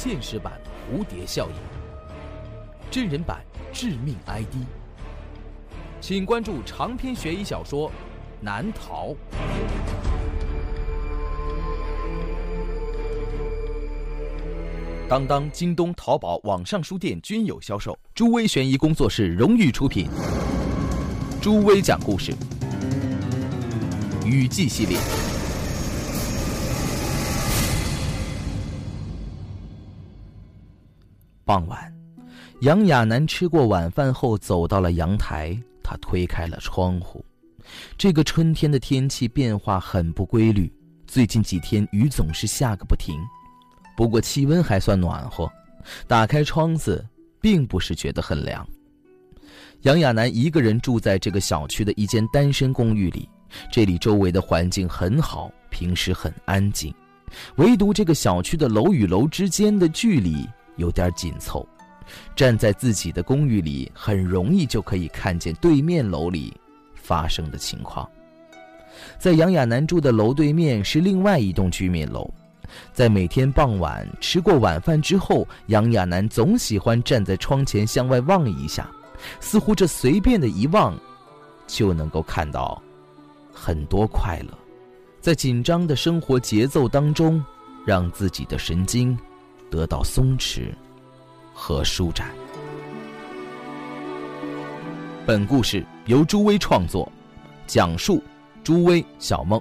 现实版蝴蝶效应，真人版致命 ID，请关注长篇悬疑小说《难逃》。当当、京东、淘宝网上书店均有销售。朱威悬疑工作室荣誉出品。朱威讲故事，雨季系列。傍晚，杨亚楠吃过晚饭后走到了阳台，他推开了窗户。这个春天的天气变化很不规律，最近几天雨总是下个不停。不过气温还算暖和，打开窗子，并不是觉得很凉。杨亚楠一个人住在这个小区的一间单身公寓里，这里周围的环境很好，平时很安静，唯独这个小区的楼与楼之间的距离有点紧凑。站在自己的公寓里，很容易就可以看见对面楼里发生的情况。在杨亚楠住的楼对面是另外一栋居民楼。在每天傍晚吃过晚饭之后，杨亚楠总喜欢站在窗前向外望一下，似乎这随便的一望，就能够看到很多快乐。在紧张的生活节奏当中，让自己的神经得到松弛和舒展。本故事由朱威创作，讲述朱威小梦，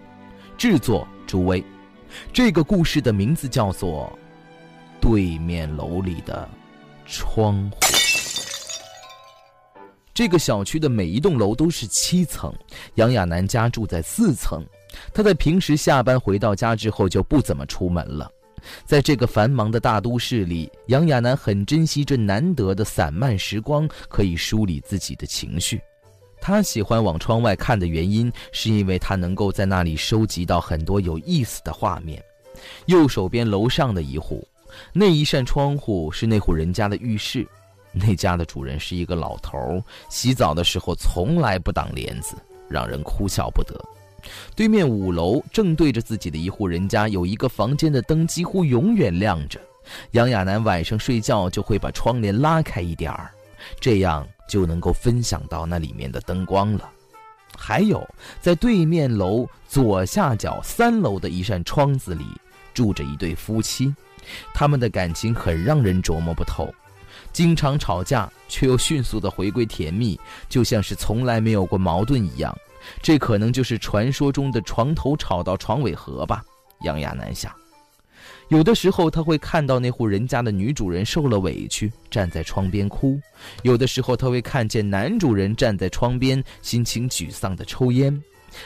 制作朱威。这个故事的名字叫做《对面楼里的窗户》。这个小区的每一栋楼都是七层，杨亚楠家住在四层。他在平时下班回到家之后就不怎么出门了。在这个繁忙的大都市里，杨亚楠很珍惜这难得的散漫时光，可以梳理自己的情绪。他喜欢往窗外看的原因，是因为他能够在那里收集到很多有意思的画面。右手边楼上的一户，那一扇窗户是那户人家的浴室，那家的主人是一个老头，洗澡的时候从来不挡帘子，让人哭笑不得。对面五楼正对着自己的一户人家，有一个房间的灯几乎永远亮着。杨亚楠晚上睡觉就会把窗帘拉开一点儿，这样。就能够分享到那里面的灯光了。还有，在对面楼左下角三楼的一扇窗子里，住着一对夫妻，他们的感情很让人琢磨不透，经常吵架，却又迅速的回归甜蜜，就像是从来没有过矛盾一样。这可能就是传说中的床头吵到床尾和吧？杨亚楠想。有的时候，他会看到那户人家的女主人受了委屈，站在窗边哭；有的时候，他会看见男主人站在窗边，心情沮丧地抽烟；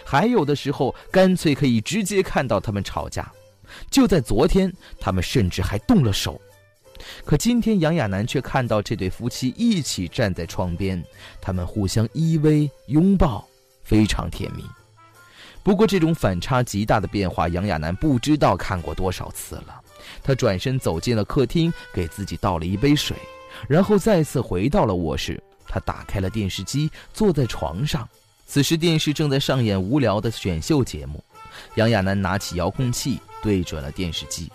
还有的时候，干脆可以直接看到他们吵架。就在昨天，他们甚至还动了手。可今天，杨亚楠却看到这对夫妻一起站在窗边，他们互相依偎拥抱，非常甜蜜。不过，这种反差极大的变化，杨亚楠不知道看过多少次了。他转身走进了客厅，给自己倒了一杯水，然后再次回到了卧室。他打开了电视机，坐在床上。此时，电视正在上演无聊的选秀节目。杨亚楠拿起遥控器，对准了电视机。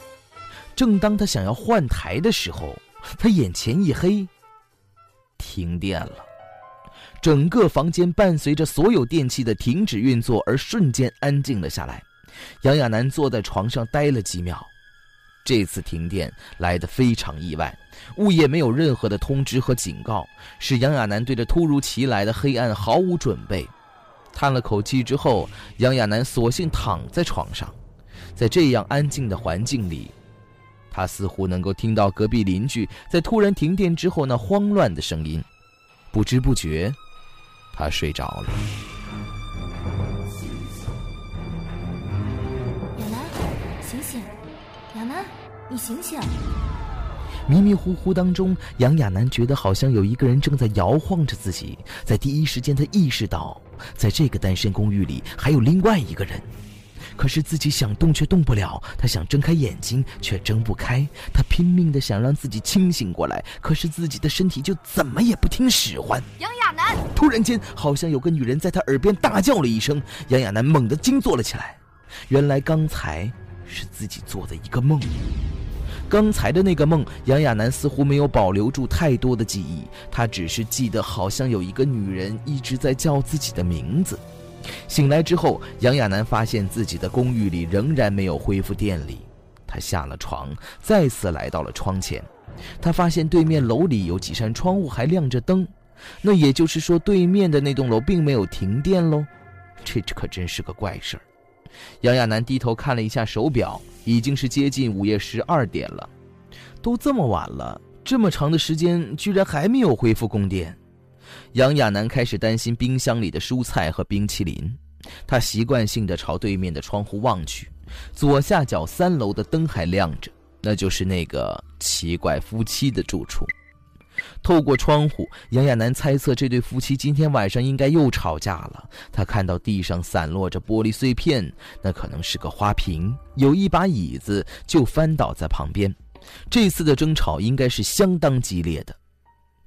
正当他想要换台的时候，他眼前一黑，停电了。整个房间伴随着所有电器的停止运作而瞬间安静了下来。杨亚楠坐在床上呆了几秒。这次停电来得非常意外，物业没有任何的通知和警告，使杨亚楠对着突如其来的黑暗毫无准备。叹了口气之后，杨亚楠索性躺在床上。在这样安静的环境里，他似乎能够听到隔壁邻居在突然停电之后那慌乱的声音。不知不觉。他睡着了。亚楠，醒醒！亚楠，你醒醒！迷迷糊糊当中，杨亚楠觉得好像有一个人正在摇晃着自己。在第一时间，他意识到，在这个单身公寓里还有另外一个人。可是自己想动却动不了，他想睁开眼睛却睁不开，他拼命的想让自己清醒过来，可是自己的身体就怎么也不听使唤。杨亚楠突然间，好像有个女人在他耳边大叫了一声，杨亚楠猛地惊坐了起来。原来刚才是自己做的一个梦。刚才的那个梦，杨亚楠似乎没有保留住太多的记忆，他只是记得好像有一个女人一直在叫自己的名字。醒来之后，杨亚楠发现自己的公寓里仍然没有恢复电力，他下了床，再次来到了窗前，他发现对面楼里有几扇窗户还亮着灯，那也就是说，对面的那栋楼并没有停电喽。这可真是个怪事儿。杨亚楠低头看了一下手表，已经是接近午夜十二点了。都这么晚了，这么长的时间居然还没有恢复供电。杨亚楠开始担心冰箱里的蔬菜和冰淇淋。他习惯性的朝对面的窗户望去，左下角三楼的灯还亮着，那就是那个奇怪夫妻的住处。透过窗户，杨亚楠猜测这对夫妻今天晚上应该又吵架了。他看到地上散落着玻璃碎片，那可能是个花瓶，有一把椅子就翻倒在旁边。这次的争吵应该是相当激烈的。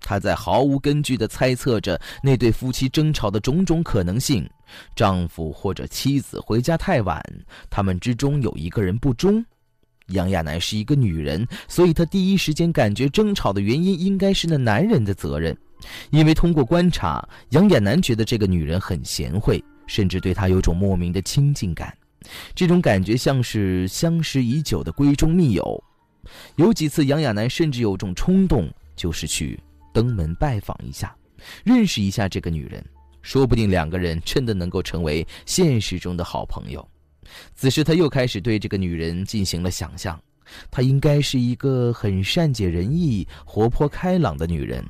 他在毫无根据地猜测着那对夫妻争吵的种种可能性：丈夫或者妻子回家太晚，他们之中有一个人不忠。杨亚楠是一个女人，所以她第一时间感觉争吵的原因应该是那男人的责任，因为通过观察，杨亚楠觉得这个女人很贤惠，甚至对她有种莫名的亲近感，这种感觉像是相识已久的闺中密友。有几次，杨亚楠甚至有种冲动，就是去登门拜访一下，认识一下这个女人，说不定两个人真的能够成为现实中的好朋友。此时，他又开始对这个女人进行了想象，她应该是一个很善解人意、活泼开朗的女人。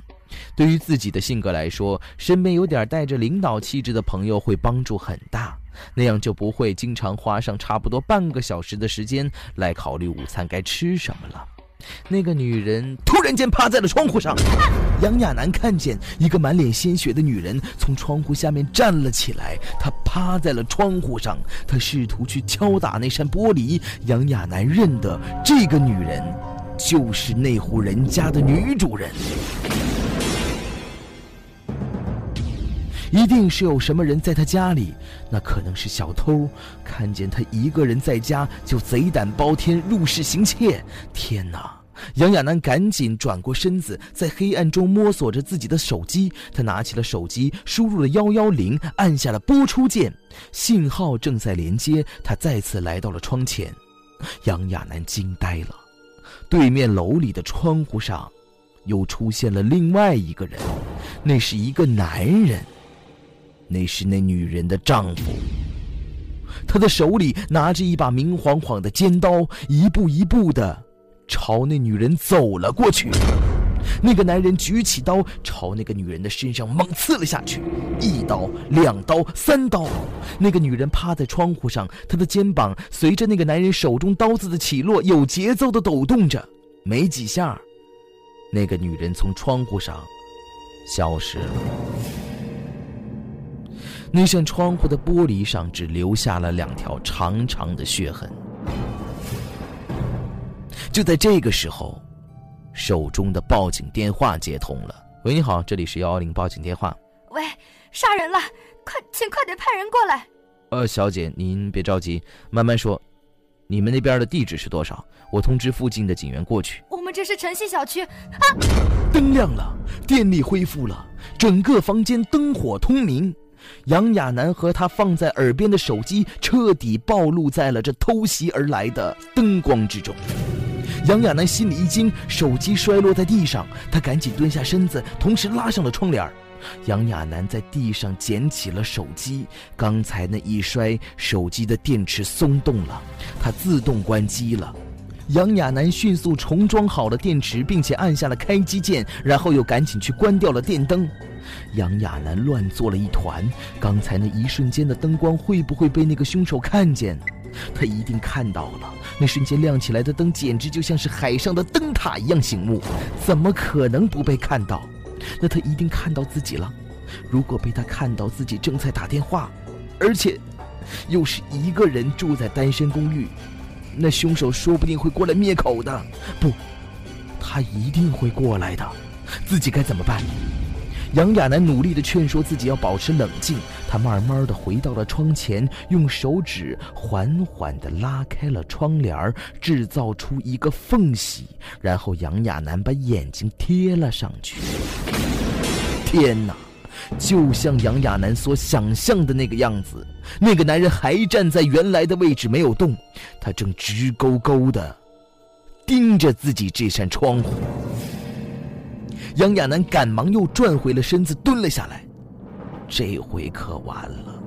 对于自己的性格来说，身边有点带着领导气质的朋友会帮助很大，那样就不会经常花上差不多半个小时的时间来考虑午餐该吃什么了。那个女人突然间趴在了窗户上，杨亚楠看见一个满脸鲜血的女人从窗户下面站了起来，她趴在了窗户上，她试图去敲打那扇玻璃。杨亚楠认得这个女人，就是那户人家的女主人。一定是有什么人在他家里，那可能是小偷，看见他一个人在家就贼胆包天入室行窃。天哪！杨亚楠赶紧转过身子，在黑暗中摸索着自己的手机。他拿起了手机，输入了幺幺零，按下了拨出键，信号正在连接。他再次来到了窗前，杨亚楠惊呆了，对面楼里的窗户上，又出现了另外一个人，那是一个男人。那是那女人的丈夫，他的手里拿着一把明晃晃的尖刀，一步一步的朝那女人走了过去。那个男人举起刀，朝那个女人的身上猛刺了下去，一刀、两刀、三刀。那个女人趴在窗户上，她的肩膀随着那个男人手中刀子的起落，有节奏的抖动着。没几下，那个女人从窗户上消失了。那扇窗户的玻璃上只留下了两条长长的血痕。就在这个时候，手中的报警电话接通了。喂，你好，这里是幺幺零报警电话。喂，杀人了，快，请快点派人过来。呃，小姐，您别着急，慢慢说。你们那边的地址是多少？我通知附近的警员过去。我们这是晨曦小区。啊！灯亮了，电力恢复了，整个房间灯火通明。杨亚楠和他放在耳边的手机彻底暴露在了这偷袭而来的灯光之中。杨亚楠心里一惊，手机摔落在地上，他赶紧蹲下身子，同时拉上了窗帘。杨亚楠在地上捡起了手机，刚才那一摔，手机的电池松动了，它自动关机了。杨亚楠迅速重装好了电池，并且按下了开机键，然后又赶紧去关掉了电灯。杨亚楠乱作了一团，刚才那一瞬间的灯光会不会被那个凶手看见？他一定看到了，那瞬间亮起来的灯简直就像是海上的灯塔一样醒目，怎么可能不被看到？那他一定看到自己了。如果被他看到自己正在打电话，而且又是一个人住在单身公寓，那凶手说不定会过来灭口的。不，他一定会过来的。自己该怎么办？杨亚楠努力的劝说自己要保持冷静，他慢慢的回到了窗前，用手指缓缓的拉开了窗帘制造出一个缝隙，然后杨亚楠把眼睛贴了上去。天哪！就像杨亚楠所想象的那个样子，那个男人还站在原来的位置没有动，他正直勾勾的盯着自己这扇窗户。杨亚楠赶忙又转回了身子，蹲了下来。这回可完了，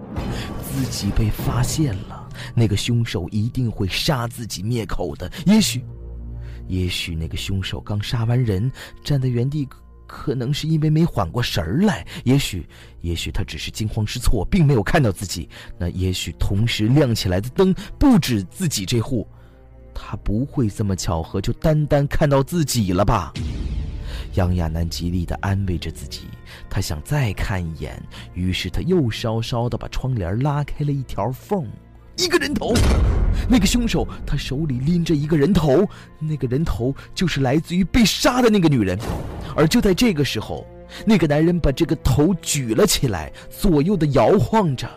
自己被发现了。那个凶手一定会杀自己灭口的。也许，也许那个凶手刚杀完人，站在原地，可能是因为没缓过神儿来。也许，也许他只是惊慌失措，并没有看到自己。那也许同时亮起来的灯不止自己这户，他不会这么巧合就单单看到自己了吧？杨亚楠极力地安慰着自己，他想再看一眼，于是他又稍稍地把窗帘拉开了一条缝。一个人头，那个凶手，他手里拎着一个人头，那个人头就是来自于被杀的那个女人。而就在这个时候，那个男人把这个头举了起来，左右的摇晃着。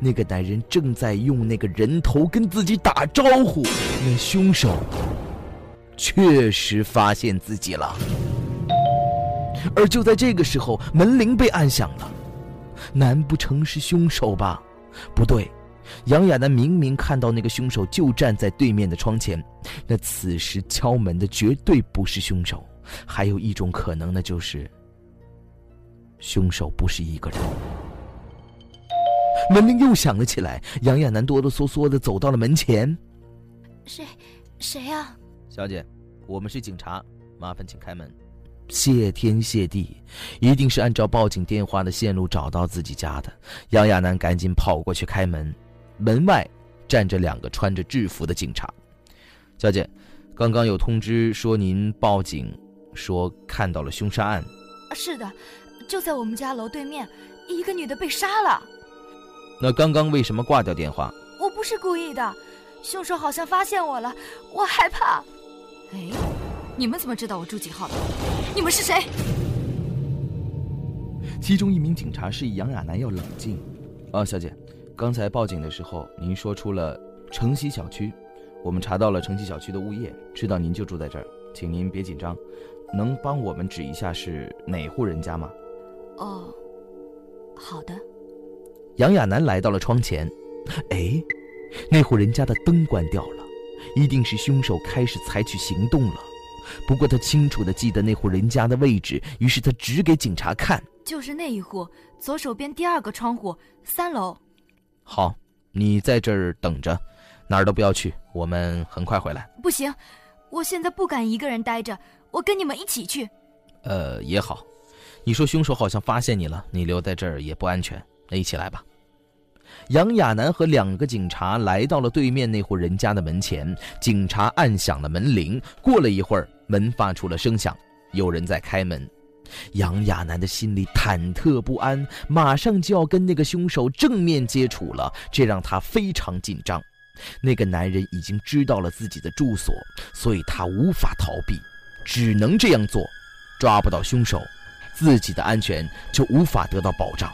那个男人正在用那个人头跟自己打招呼。那凶手确实发现自己了。而就在这个时候，门铃被按响了。难不成是凶手吧？不对，杨亚楠明明看到那个凶手就站在对面的窗前。那此时敲门的绝对不是凶手。还有一种可能，呢就是凶手不是一个人。门铃又响了起来。杨亚楠哆哆嗦嗦的走到了门前。谁？谁呀？小姐，我们是警察，麻烦请开门。谢天谢地，一定是按照报警电话的线路找到自己家的。杨亚楠赶紧跑过去开门，门外站着两个穿着制服的警察。小姐，刚刚有通知说您报警，说看到了凶杀案。是的，就在我们家楼对面，一个女的被杀了。那刚刚为什么挂掉电话？我不是故意的，凶手好像发现我了，我害怕。哎，你们怎么知道我住几号的？你们是谁？其中一名警察示意杨亚楠要冷静。啊，小姐，刚才报警的时候，您说出了城西小区，我们查到了城西小区的物业，知道您就住在这儿，请您别紧张，能帮我们指一下是哪户人家吗？哦，好的。杨亚楠来到了窗前，哎，那户人家的灯关掉了，一定是凶手开始采取行动了。不过他清楚的记得那户人家的位置，于是他指给警察看，就是那一户，左手边第二个窗户，三楼。好，你在这儿等着，哪儿都不要去，我们很快回来。不行，我现在不敢一个人待着，我跟你们一起去。呃，也好，你说凶手好像发现你了，你留在这儿也不安全，那一起来吧。杨亚楠和两个警察来到了对面那户人家的门前，警察按响了门铃。过了一会儿，门发出了声响，有人在开门。杨亚楠的心里忐忑不安，马上就要跟那个凶手正面接触了，这让他非常紧张。那个男人已经知道了自己的住所，所以他无法逃避，只能这样做。抓不到凶手，自己的安全就无法得到保障。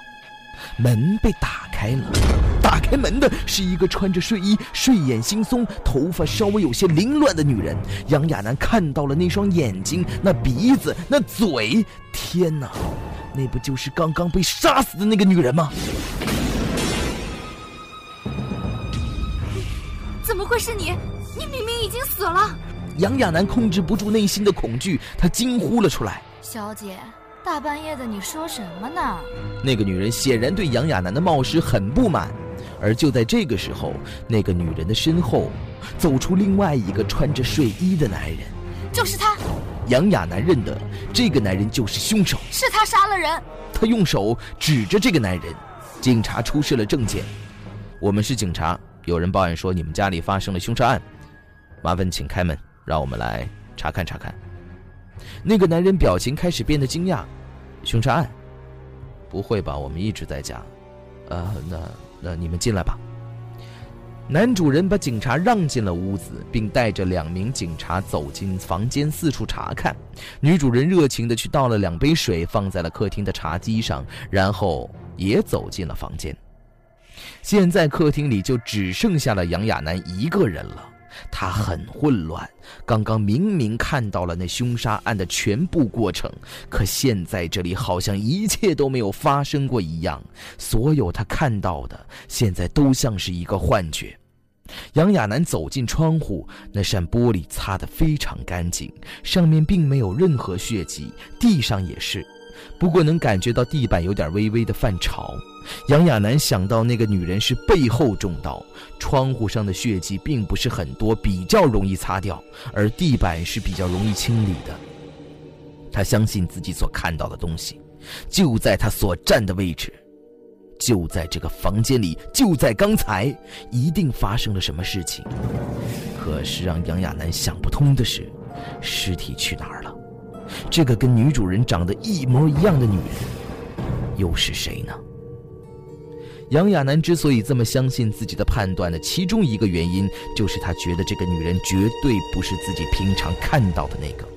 门被打开了，打开门的是一个穿着睡衣、睡眼惺忪、头发稍微有些凌乱的女人。杨亚楠看到了那双眼睛、那鼻子、那嘴，天哪，那不就是刚刚被杀死的那个女人吗？会是你？你明明已经死了！杨亚楠控制不住内心的恐惧，她惊呼了出来：“小姐。”大半夜的，你说什么呢？那个女人显然对杨亚楠的冒失很不满，而就在这个时候，那个女人的身后走出另外一个穿着睡衣的男人，就是他。杨亚楠认得这个男人就是凶手，是他杀了人。他用手指着这个男人，警察出示了证件。我们是警察，有人报案说你们家里发生了凶杀案，麻烦请开门，让我们来查看查看。那个男人表情开始变得惊讶，凶杀案？不会吧？我们一直在家。呃，那那你们进来吧。男主人把警察让进了屋子，并带着两名警察走进房间，四处查看。女主人热情地去倒了两杯水，放在了客厅的茶几上，然后也走进了房间。现在客厅里就只剩下了杨亚楠一个人了。他很混乱，刚刚明明看到了那凶杀案的全部过程，可现在这里好像一切都没有发生过一样，所有他看到的现在都像是一个幻觉。杨亚楠走进窗户，那扇玻璃擦得非常干净，上面并没有任何血迹，地上也是。不过能感觉到地板有点微微的泛潮。杨亚楠想到那个女人是背后中刀，窗户上的血迹并不是很多，比较容易擦掉，而地板是比较容易清理的。他相信自己所看到的东西，就在他所站的位置，就在这个房间里，就在刚才，一定发生了什么事情。可是让杨亚楠想不通的是，尸体去哪儿了？这个跟女主人长得一模一样的女人，又是谁呢？杨亚楠之所以这么相信自己的判断的其中一个原因，就是他觉得这个女人绝对不是自己平常看到的那个。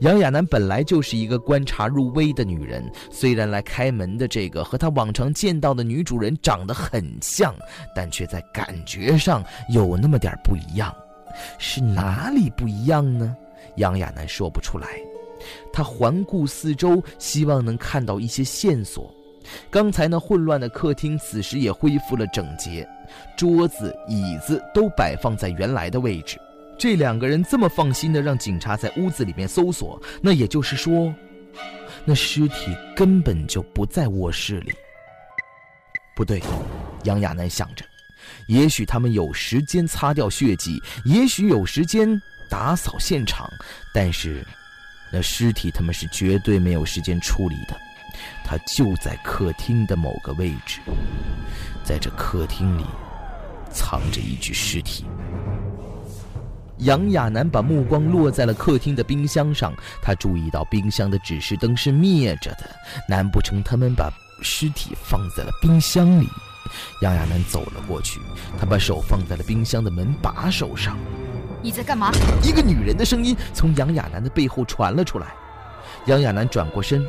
杨亚楠本来就是一个观察入微的女人，虽然来开门的这个和她往常见到的女主人长得很像，但却在感觉上有那么点不一样。是哪里不一样呢？杨亚楠说不出来。他环顾四周，希望能看到一些线索。刚才那混乱的客厅，此时也恢复了整洁，桌子、椅子都摆放在原来的位置。这两个人这么放心的让警察在屋子里面搜索，那也就是说，那尸体根本就不在卧室里。不对，杨亚楠想着，也许他们有时间擦掉血迹，也许有时间打扫现场，但是。那尸体他们是绝对没有时间处理的，他就在客厅的某个位置，在这客厅里藏着一具尸体。杨亚楠把目光落在了客厅的冰箱上，他注意到冰箱的指示灯是灭着的，难不成他们把尸体放在了冰箱里？杨亚楠走了过去，他把手放在了冰箱的门把手上。你在干嘛？一个女人的声音从杨亚楠的背后传了出来。杨亚楠转过身，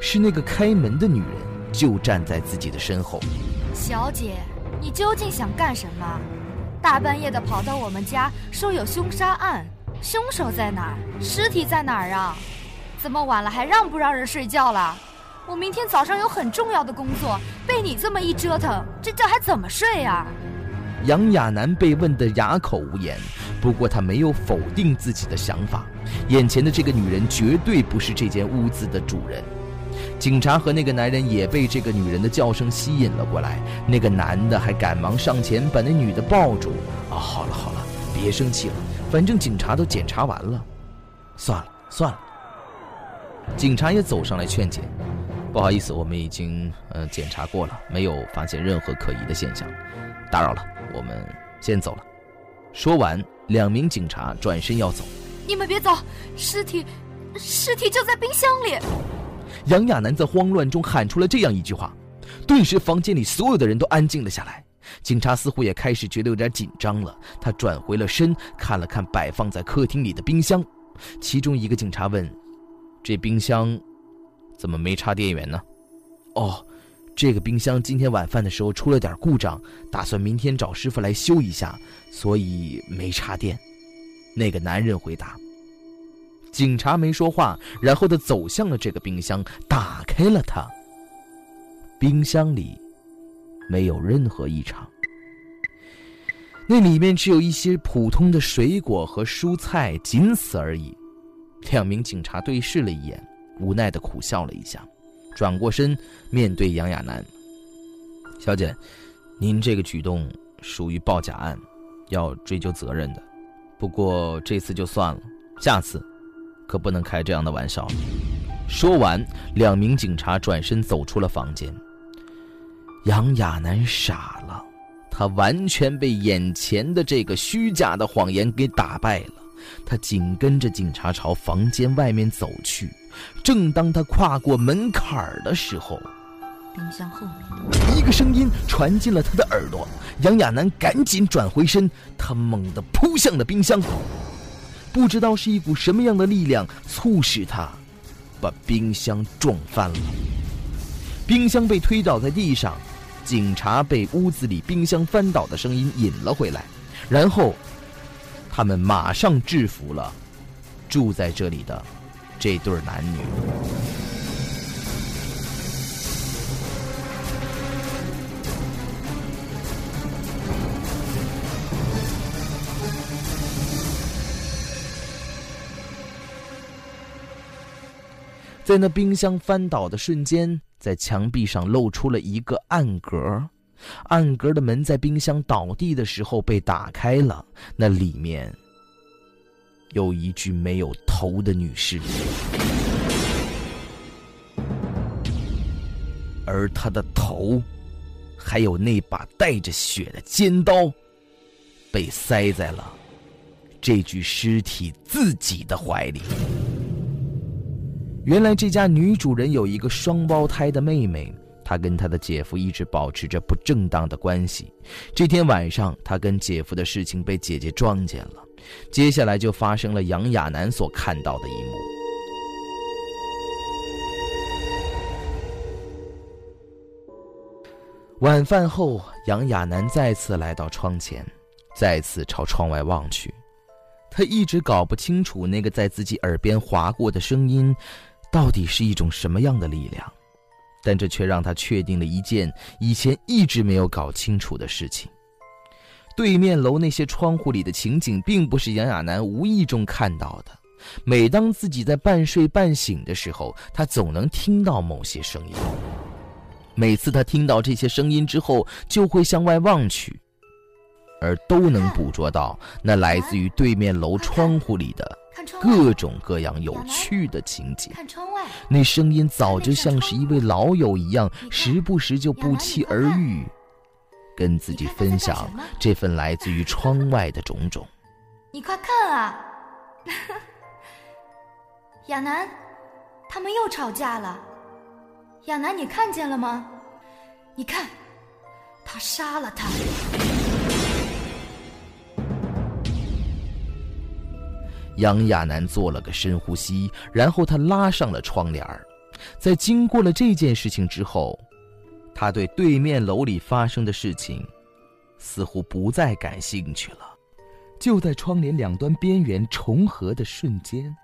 是那个开门的女人，就站在自己的身后。小姐，你究竟想干什么？大半夜的跑到我们家，说有凶杀案，凶手在哪儿？尸体在哪儿啊？这么晚了还让不让人睡觉了？我明天早上有很重要的工作，被你这么一折腾，这觉还怎么睡呀？杨亚楠被问得哑口无言。不过他没有否定自己的想法，眼前的这个女人绝对不是这间屋子的主人。警察和那个男人也被这个女人的叫声吸引了过来，那个男的还赶忙上前把那女的抱住。啊，好了好了，别生气了，反正警察都检查完了。算了算了，警察也走上来劝解。不好意思，我们已经呃检查过了，没有发现任何可疑的现象，打扰了，我们先走了。说完。两名警察转身要走，你们别走，尸体，尸体就在冰箱里。杨亚楠在慌乱中喊出了这样一句话，顿时房间里所有的人都安静了下来。警察似乎也开始觉得有点紧张了，他转回了身，看了看摆放在客厅里的冰箱，其中一个警察问：“这冰箱怎么没插电源呢？”“哦。”这个冰箱今天晚饭的时候出了点故障，打算明天找师傅来修一下，所以没插电。那个男人回答。警察没说话，然后他走向了这个冰箱，打开了它。冰箱里没有任何异常，那里面只有一些普通的水果和蔬菜，仅此而已。两名警察对视了一眼，无奈的苦笑了一下。转过身，面对杨亚楠小姐，您这个举动属于报假案，要追究责任的。不过这次就算了，下次可不能开这样的玩笑。说完，两名警察转身走出了房间。杨亚楠傻了，他完全被眼前的这个虚假的谎言给打败了。他紧跟着警察朝房间外面走去。正当他跨过门槛儿的时候，冰箱后面。一个声音传进了他的耳朵，杨亚楠赶紧转回身，他猛地扑向了冰箱。不知道是一股什么样的力量促使他把冰箱撞翻了。冰箱被推倒在地上，警察被屋子里冰箱翻倒的声音引了回来，然后他们马上制服了住在这里的这对男女。在那冰箱翻倒的瞬间，在墙壁上露出了一个暗格，暗格的门在冰箱倒地的时候被打开了，那里面有一具没有头的女尸，而她的头，还有那把带着血的尖刀，被塞在了这具尸体自己的怀里。原来这家女主人有一个双胞胎的妹妹，他跟他的姐夫一直保持着不正当的关系。这天晚上，他跟姐夫的事情被姐姐撞见了，接下来就发生了杨亚楠所看到的一幕。晚饭后，杨亚楠再次来到窗前，再次朝窗外望去，他一直搞不清楚那个在自己耳边划过的声音。到底是一种什么样的力量？但这却让他确定了一件以前一直没有搞清楚的事情：对面楼那些窗户里的情景，并不是杨亚楠无意中看到的。每当自己在半睡半醒的时候，他总能听到某些声音。每次他听到这些声音之后，就会向外望去，而都能捕捉到那来自于对面楼窗户里的。各种各样有趣的情节。那声音早就像是一位老友一样，时不时就不期而遇，跟自己分享这份来自于窗外的种种。你快看啊，亚楠，他们又吵架了。亚楠，你看见了吗？你看，他杀了他。杨亚楠做了个深呼吸，然后他拉上了窗帘儿。在经过了这件事情之后，他对对面楼里发生的事情似乎不再感兴趣了。就在窗帘两端边缘重合的瞬间，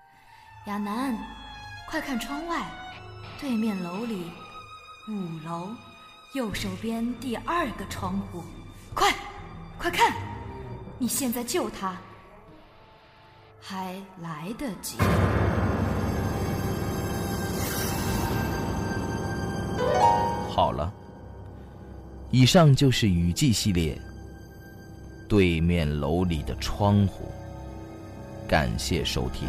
亚楠，快看窗外，对面楼里五楼右手边第二个窗户，快，快看！你现在救他。还来得及。好了，以上就是雨季系列。对面楼里的窗户，感谢收听。